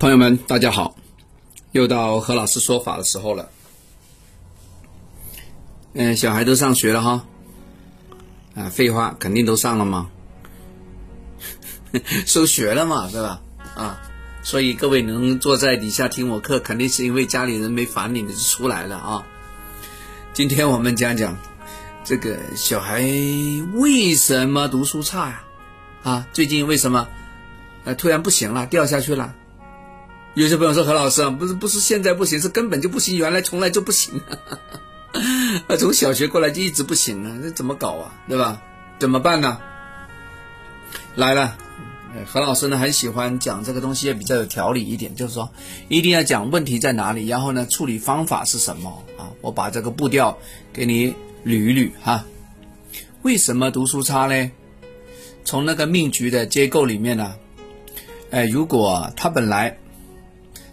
朋友们，大家好，又到何老师说法的时候了。嗯，小孩都上学了哈，啊，废话，肯定都上了嘛，收学了嘛，对吧？啊，所以各位能坐在底下听我课，肯定是因为家里人没烦你，你就出来了啊。今天我们讲讲这个小孩为什么读书差呀？啊，最近为什么呃突然不行了，掉下去了？有些朋友说何老师啊，不是不是现在不行，是根本就不行，原来从来就不行。啊，从小学过来就一直不行啊，这怎么搞啊？对吧？怎么办呢？来了，何老师呢很喜欢讲这个东西，也比较有条理一点，就是说一定要讲问题在哪里，然后呢处理方法是什么啊？我把这个步调给你捋一捋哈。为什么读书差呢？从那个命局的结构里面呢，哎，如果他本来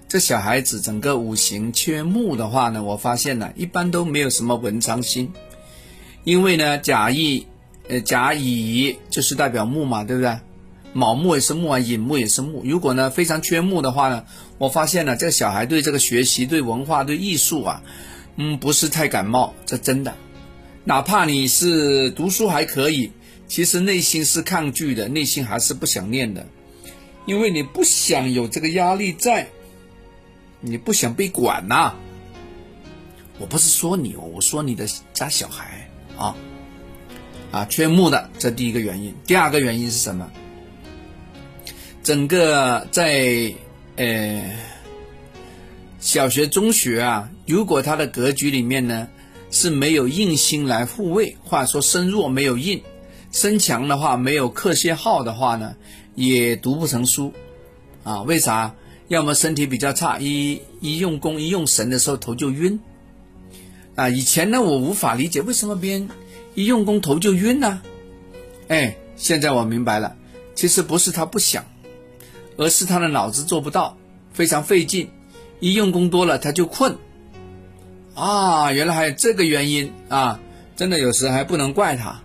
这小孩子整个五行缺木的话呢，我发现呢，一般都没有什么文昌星，因为呢，甲乙，呃，甲乙就是代表木嘛，对不对？卯木也是木啊，寅木也是木。如果呢非常缺木的话呢，我发现呢，这个小孩对这个学习、对文化、对艺术啊，嗯，不是太感冒，这真的。哪怕你是读书还可以，其实内心是抗拒的，内心还是不想念的，因为你不想有这个压力在。你不想被管呐？我不是说你，我说你的家小孩啊啊，缺木的，这第一个原因。第二个原因是什么？整个在呃小学、中学啊，如果他的格局里面呢是没有硬心来护卫，或者说身弱没有硬，身强的话没有克泄耗的话呢，也读不成书啊？为啥？要么身体比较差，一一用功一用神的时候头就晕，啊，以前呢我无法理解为什么别人一用功头就晕呢？哎，现在我明白了，其实不是他不想，而是他的脑子做不到，非常费劲，一用功多了他就困，啊，原来还有这个原因啊！真的有时还不能怪他，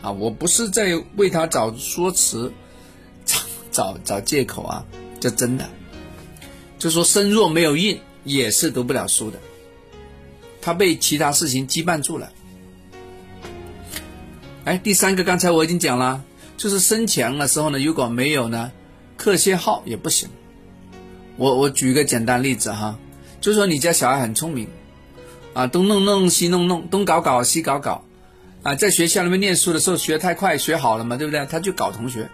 啊，我不是在为他找说辞，找找找借口啊，这真的。就说身弱没有印也是读不了书的，他被其他事情羁绊住了。哎，第三个刚才我已经讲了，就是身强的时候呢，如果没有呢，克些号也不行。我我举一个简单例子哈，就说你家小孩很聪明，啊，东弄弄西弄弄，东搞搞西搞搞，啊，在学校里面念书的时候学太快学好了嘛，对不对？他就搞同学，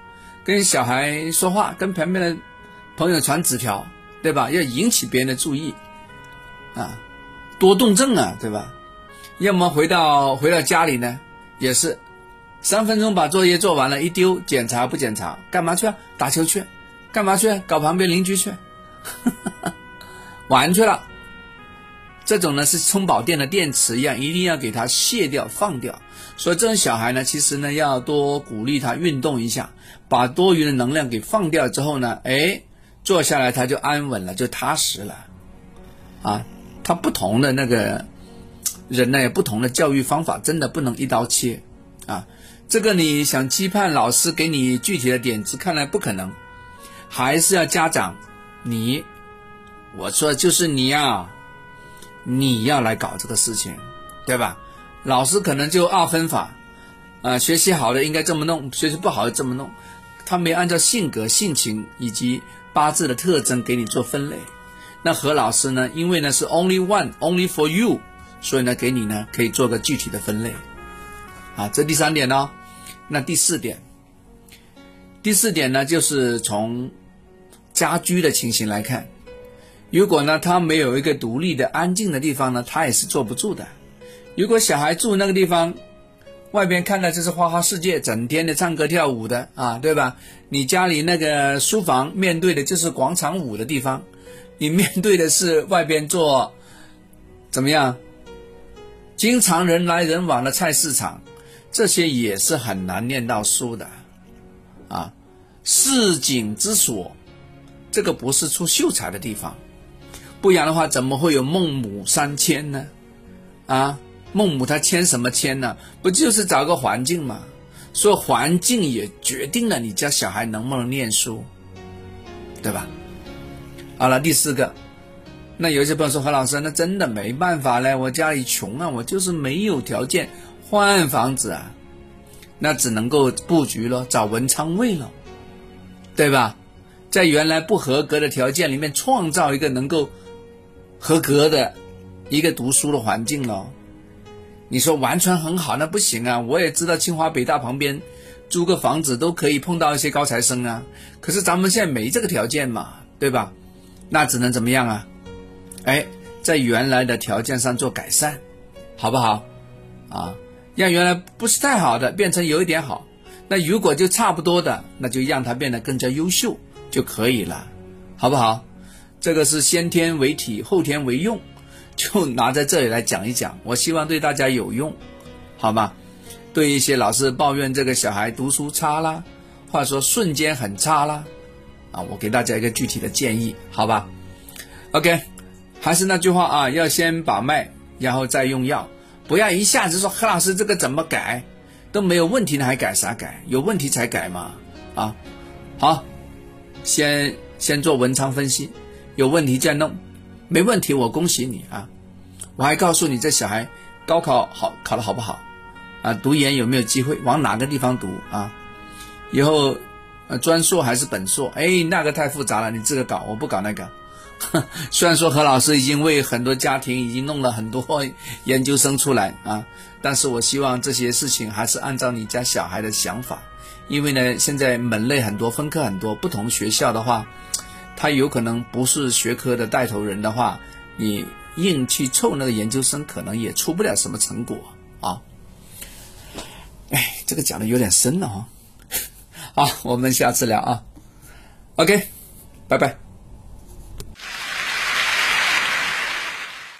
跟小孩说话，跟旁边的朋友传纸条。对吧？要引起别人的注意，啊，多动症啊，对吧？要么回到回到家里呢，也是三分钟把作业做完了，一丢，检查不检查？干嘛去啊？打球去？干嘛去？搞旁边邻居去？玩去了。这种呢是充饱电的电池一样，一定要给它卸掉、放掉。所以这种小孩呢，其实呢要多鼓励他运动一下，把多余的能量给放掉之后呢，哎。坐下来他就安稳了，就踏实了，啊，他不同的那个人呢，有不同的教育方法，真的不能一刀切，啊，这个你想期盼老师给你具体的点子，看来不可能，还是要家长你，我说就是你呀，你要来搞这个事情，对吧？老师可能就二分法，啊，学习好的应该这么弄，学习不好的这么弄，他没按照性格、性情以及。八字的特征给你做分类，那何老师呢？因为呢是 only one only for you，所以呢给你呢可以做个具体的分类，啊，这第三点呢，那第四点，第四点呢就是从家居的情形来看，如果呢他没有一个独立的安静的地方呢，他也是坐不住的。如果小孩住那个地方。外边看的这是花花世界，整天的唱歌跳舞的啊，对吧？你家里那个书房面对的就是广场舞的地方，你面对的是外边做怎么样？经常人来人往的菜市场，这些也是很难念到书的啊。市井之所，这个不是出秀才的地方，不然的话怎么会有孟母三迁呢？啊？孟母她迁什么迁呢？不就是找个环境吗？所以环境也决定了你家小孩能不能念书，对吧？好了，第四个，那有些朋友说何老师，那真的没办法嘞，我家里穷啊，我就是没有条件换房子啊，那只能够布局了，找文昌位了，对吧？在原来不合格的条件里面创造一个能够合格的一个读书的环境了。你说完全很好，那不行啊！我也知道清华北大旁边租个房子都可以碰到一些高材生啊，可是咱们现在没这个条件嘛，对吧？那只能怎么样啊？哎，在原来的条件上做改善，好不好？啊，让原来不是太好的变成有一点好。那如果就差不多的，那就让它变得更加优秀就可以了，好不好？这个是先天为体，后天为用。就拿在这里来讲一讲，我希望对大家有用，好吗？对一些老师抱怨这个小孩读书差啦，或者说瞬间很差啦，啊，我给大家一个具体的建议，好吧？OK，还是那句话啊，要先把脉，然后再用药，不要一下子说何老师这个怎么改都没有问题呢，还改啥改？有问题才改嘛，啊，好，先先做文昌分析，有问题再弄。没问题，我恭喜你啊！我还告诉你，这小孩高考好考的好不好啊？读研有没有机会？往哪个地方读啊？以后呃专硕还是本硕？哎，那个太复杂了，你自个搞，我不搞那个。虽然说何老师已经为很多家庭已经弄了很多研究生出来啊，但是我希望这些事情还是按照你家小孩的想法，因为呢，现在门类很多，分科很多，不同学校的话。他有可能不是学科的带头人的话，你硬去凑那个研究生，可能也出不了什么成果啊。哎，这个讲的有点深了哈。好，我们下次聊啊。OK，拜拜。